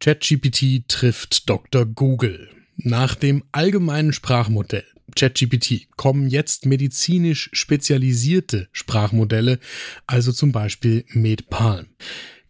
ChatGPT trifft Dr. Google. Nach dem allgemeinen Sprachmodell ChatGPT kommen jetzt medizinisch spezialisierte Sprachmodelle, also zum Beispiel MedPalm.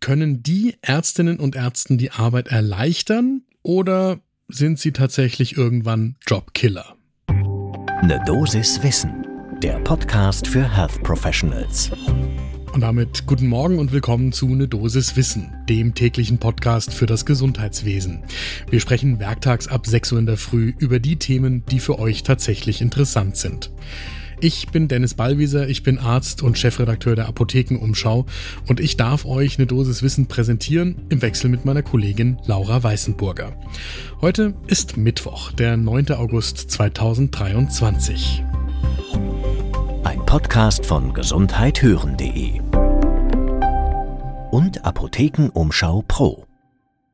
Können die Ärztinnen und Ärzten die Arbeit erleichtern oder sind sie tatsächlich irgendwann Jobkiller? Eine Dosis Wissen, der Podcast für Health Professionals. Und damit guten Morgen und willkommen zu Ne Dosis Wissen, dem täglichen Podcast für das Gesundheitswesen. Wir sprechen werktags ab 6 Uhr in der Früh über die Themen, die für euch tatsächlich interessant sind. Ich bin Dennis Ballwieser, ich bin Arzt und Chefredakteur der Apothekenumschau und ich darf euch eine Dosis Wissen präsentieren im Wechsel mit meiner Kollegin Laura Weißenburger. Heute ist Mittwoch, der 9. August 2023. Podcast von gesundheithören.de und Apothekenumschau Pro.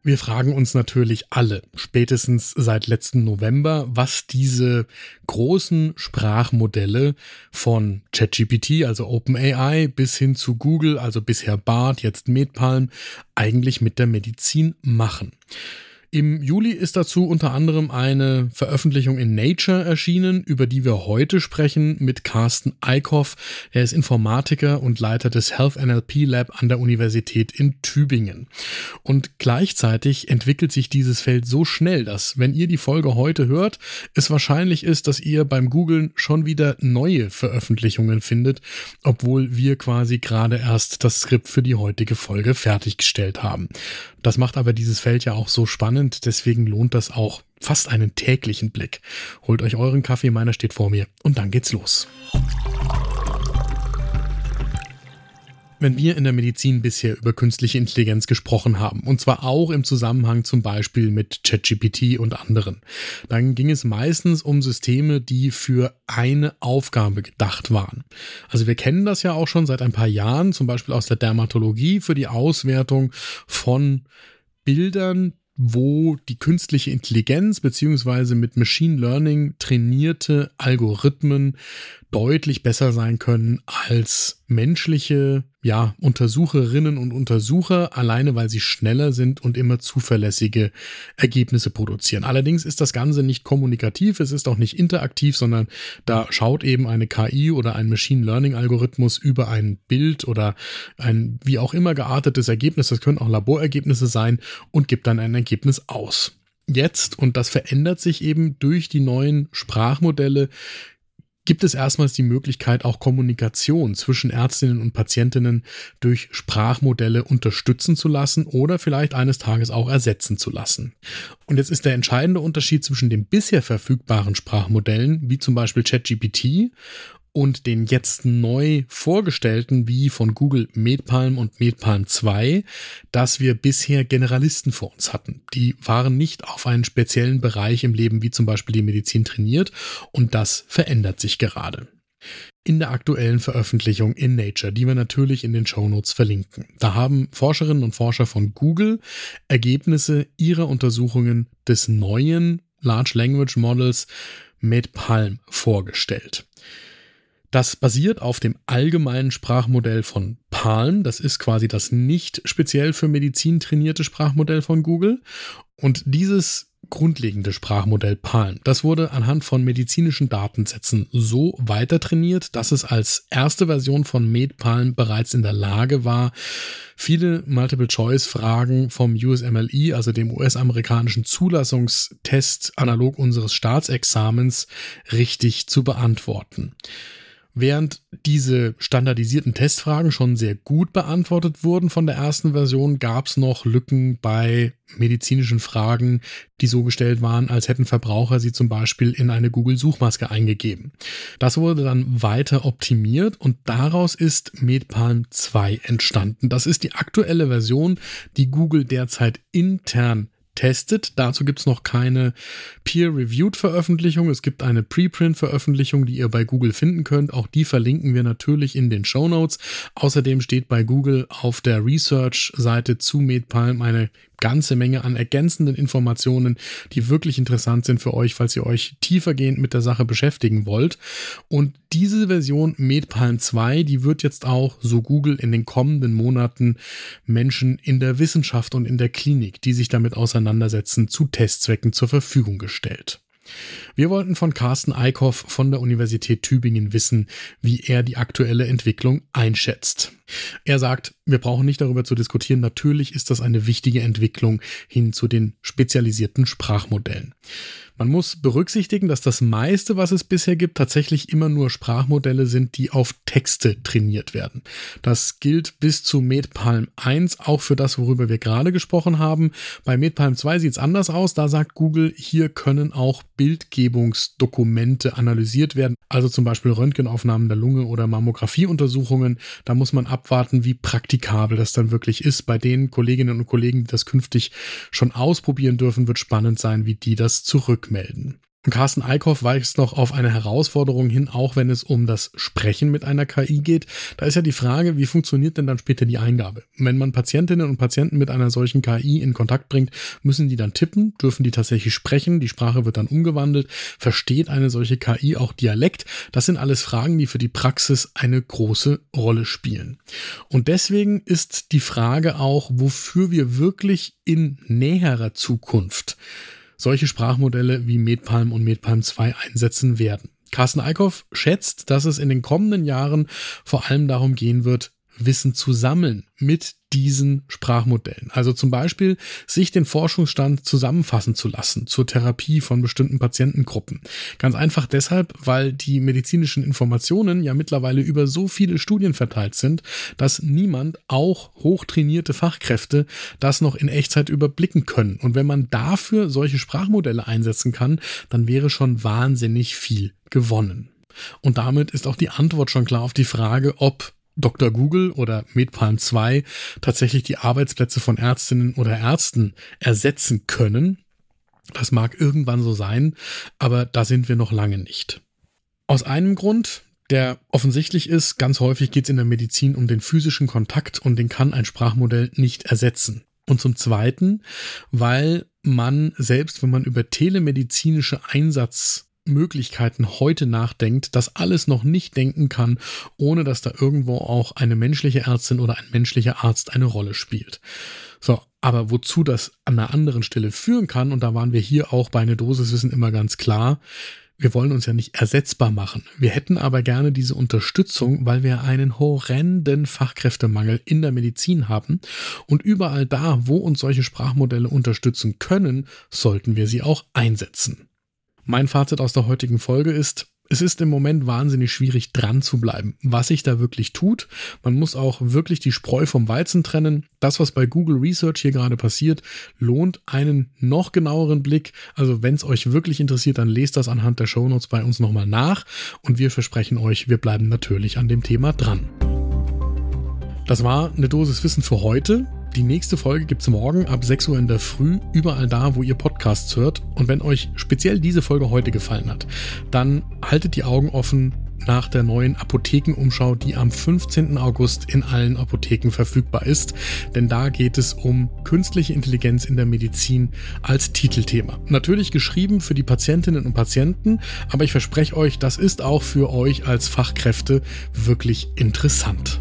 Wir fragen uns natürlich alle, spätestens seit letzten November, was diese großen Sprachmodelle von ChatGPT, also OpenAI, bis hin zu Google, also bisher BART, jetzt MedPalm, eigentlich mit der Medizin machen. Im Juli ist dazu unter anderem eine Veröffentlichung in Nature erschienen, über die wir heute sprechen mit Carsten Eickhoff. Er ist Informatiker und Leiter des Health NLP Lab an der Universität in Tübingen. Und gleichzeitig entwickelt sich dieses Feld so schnell, dass, wenn ihr die Folge heute hört, es wahrscheinlich ist, dass ihr beim Googlen schon wieder neue Veröffentlichungen findet, obwohl wir quasi gerade erst das Skript für die heutige Folge fertiggestellt haben. Das macht aber dieses Feld ja auch so spannend, deswegen lohnt das auch fast einen täglichen Blick. Holt euch euren Kaffee, meiner steht vor mir und dann geht's los. wenn wir in der Medizin bisher über künstliche Intelligenz gesprochen haben, und zwar auch im Zusammenhang zum Beispiel mit ChatGPT und anderen, dann ging es meistens um Systeme, die für eine Aufgabe gedacht waren. Also wir kennen das ja auch schon seit ein paar Jahren, zum Beispiel aus der Dermatologie für die Auswertung von Bildern, wo die künstliche Intelligenz beziehungsweise mit Machine Learning trainierte Algorithmen deutlich besser sein können als menschliche ja, Untersucherinnen und Untersucher, alleine weil sie schneller sind und immer zuverlässige Ergebnisse produzieren. Allerdings ist das Ganze nicht kommunikativ, es ist auch nicht interaktiv, sondern da schaut eben eine KI oder ein Machine Learning Algorithmus über ein Bild oder ein wie auch immer geartetes Ergebnis, das können auch Laborergebnisse sein, und gibt dann ein Ergebnis aus. Jetzt, und das verändert sich eben durch die neuen Sprachmodelle, gibt es erstmals die Möglichkeit, auch Kommunikation zwischen Ärztinnen und Patientinnen durch Sprachmodelle unterstützen zu lassen oder vielleicht eines Tages auch ersetzen zu lassen. Und jetzt ist der entscheidende Unterschied zwischen den bisher verfügbaren Sprachmodellen, wie zum Beispiel ChatGPT und den jetzt neu vorgestellten wie von Google MedPalm und MedPalm 2, dass wir bisher Generalisten vor uns hatten. Die waren nicht auf einen speziellen Bereich im Leben wie zum Beispiel die Medizin trainiert und das verändert sich gerade. In der aktuellen Veröffentlichung in Nature, die wir natürlich in den Show Notes verlinken. Da haben Forscherinnen und Forscher von Google Ergebnisse ihrer Untersuchungen des neuen Large Language Models MedPalm vorgestellt. Das basiert auf dem allgemeinen Sprachmodell von Palm. Das ist quasi das nicht speziell für Medizin trainierte Sprachmodell von Google. Und dieses grundlegende Sprachmodell Palm, das wurde anhand von medizinischen Datensätzen so weiter trainiert, dass es als erste Version von MedPalm bereits in der Lage war, viele Multiple-Choice-Fragen vom USMLE, also dem US-amerikanischen Zulassungstest analog unseres Staatsexamens, richtig zu beantworten. Während diese standardisierten Testfragen schon sehr gut beantwortet wurden von der ersten Version, gab es noch Lücken bei medizinischen Fragen, die so gestellt waren, als hätten Verbraucher sie zum Beispiel in eine Google-Suchmaske eingegeben. Das wurde dann weiter optimiert und daraus ist MedPalm 2 entstanden. Das ist die aktuelle Version, die Google derzeit intern testet. Dazu gibt es noch keine Peer-Reviewed Veröffentlichung. Es gibt eine Preprint-Veröffentlichung, die ihr bei Google finden könnt. Auch die verlinken wir natürlich in den Show Notes. Außerdem steht bei Google auf der Research-Seite zu MedPalm eine ganze Menge an ergänzenden Informationen, die wirklich interessant sind für euch, falls ihr euch tiefergehend mit der Sache beschäftigen wollt. Und diese Version MedPalm 2, die wird jetzt auch, so Google, in den kommenden Monaten Menschen in der Wissenschaft und in der Klinik, die sich damit auseinandersetzen, zu Testzwecken zur Verfügung gestellt. Wir wollten von Carsten Eickhoff von der Universität Tübingen wissen, wie er die aktuelle Entwicklung einschätzt. Er sagt, wir brauchen nicht darüber zu diskutieren, natürlich ist das eine wichtige Entwicklung hin zu den spezialisierten Sprachmodellen. Man muss berücksichtigen, dass das meiste, was es bisher gibt, tatsächlich immer nur Sprachmodelle sind, die auf Texte trainiert werden. Das gilt bis zu MedPalm 1, auch für das, worüber wir gerade gesprochen haben. Bei MedPalm 2 sieht es anders aus. Da sagt Google, hier können auch Bildgebungsdokumente analysiert werden, also zum Beispiel Röntgenaufnahmen der Lunge oder Mammografieuntersuchungen. Da muss man abwarten, wie praktikabel das dann wirklich ist. Bei den Kolleginnen und Kollegen, die das künftig schon ausprobieren dürfen, wird spannend sein, wie die das zurückmelden. Carsten Eickhoff weist noch auf eine Herausforderung hin, auch wenn es um das Sprechen mit einer KI geht. Da ist ja die Frage, wie funktioniert denn dann später die Eingabe? Wenn man Patientinnen und Patienten mit einer solchen KI in Kontakt bringt, müssen die dann tippen, dürfen die tatsächlich sprechen, die Sprache wird dann umgewandelt, versteht eine solche KI auch Dialekt? Das sind alles Fragen, die für die Praxis eine große Rolle spielen. Und deswegen ist die Frage auch, wofür wir wirklich in näherer Zukunft solche Sprachmodelle wie MedPalm und MedPalm 2 einsetzen werden. Carsten Eickhoff schätzt, dass es in den kommenden Jahren vor allem darum gehen wird, Wissen zu sammeln mit diesen Sprachmodellen. Also zum Beispiel sich den Forschungsstand zusammenfassen zu lassen zur Therapie von bestimmten Patientengruppen. Ganz einfach deshalb, weil die medizinischen Informationen ja mittlerweile über so viele Studien verteilt sind, dass niemand, auch hochtrainierte Fachkräfte, das noch in Echtzeit überblicken können. Und wenn man dafür solche Sprachmodelle einsetzen kann, dann wäre schon wahnsinnig viel gewonnen. Und damit ist auch die Antwort schon klar auf die Frage, ob Dr. Google oder MedPalm 2 tatsächlich die Arbeitsplätze von Ärztinnen oder Ärzten ersetzen können. Das mag irgendwann so sein, aber da sind wir noch lange nicht. Aus einem Grund, der offensichtlich ist, ganz häufig geht es in der Medizin um den physischen Kontakt und den kann ein Sprachmodell nicht ersetzen. Und zum Zweiten, weil man selbst, wenn man über telemedizinische Einsatz Möglichkeiten heute nachdenkt, das alles noch nicht denken kann, ohne dass da irgendwo auch eine menschliche Ärztin oder ein menschlicher Arzt eine Rolle spielt. So, aber wozu das an einer anderen Stelle führen kann, und da waren wir hier auch bei einer Dosiswissen immer ganz klar, wir wollen uns ja nicht ersetzbar machen. Wir hätten aber gerne diese Unterstützung, weil wir einen horrenden Fachkräftemangel in der Medizin haben. Und überall da, wo uns solche Sprachmodelle unterstützen können, sollten wir sie auch einsetzen. Mein Fazit aus der heutigen Folge ist, es ist im Moment wahnsinnig schwierig dran zu bleiben, was sich da wirklich tut. Man muss auch wirklich die Spreu vom Weizen trennen. Das, was bei Google Research hier gerade passiert, lohnt einen noch genaueren Blick. Also wenn es euch wirklich interessiert, dann lest das anhand der Shownotes bei uns nochmal nach. Und wir versprechen euch, wir bleiben natürlich an dem Thema dran. Das war eine Dosis Wissen für heute. Die nächste Folge gibt es morgen ab 6 Uhr in der Früh, überall da, wo ihr Podcasts hört. Und wenn euch speziell diese Folge heute gefallen hat, dann haltet die Augen offen nach der neuen Apothekenumschau, die am 15. August in allen Apotheken verfügbar ist. Denn da geht es um künstliche Intelligenz in der Medizin als Titelthema. Natürlich geschrieben für die Patientinnen und Patienten, aber ich verspreche euch, das ist auch für euch als Fachkräfte wirklich interessant.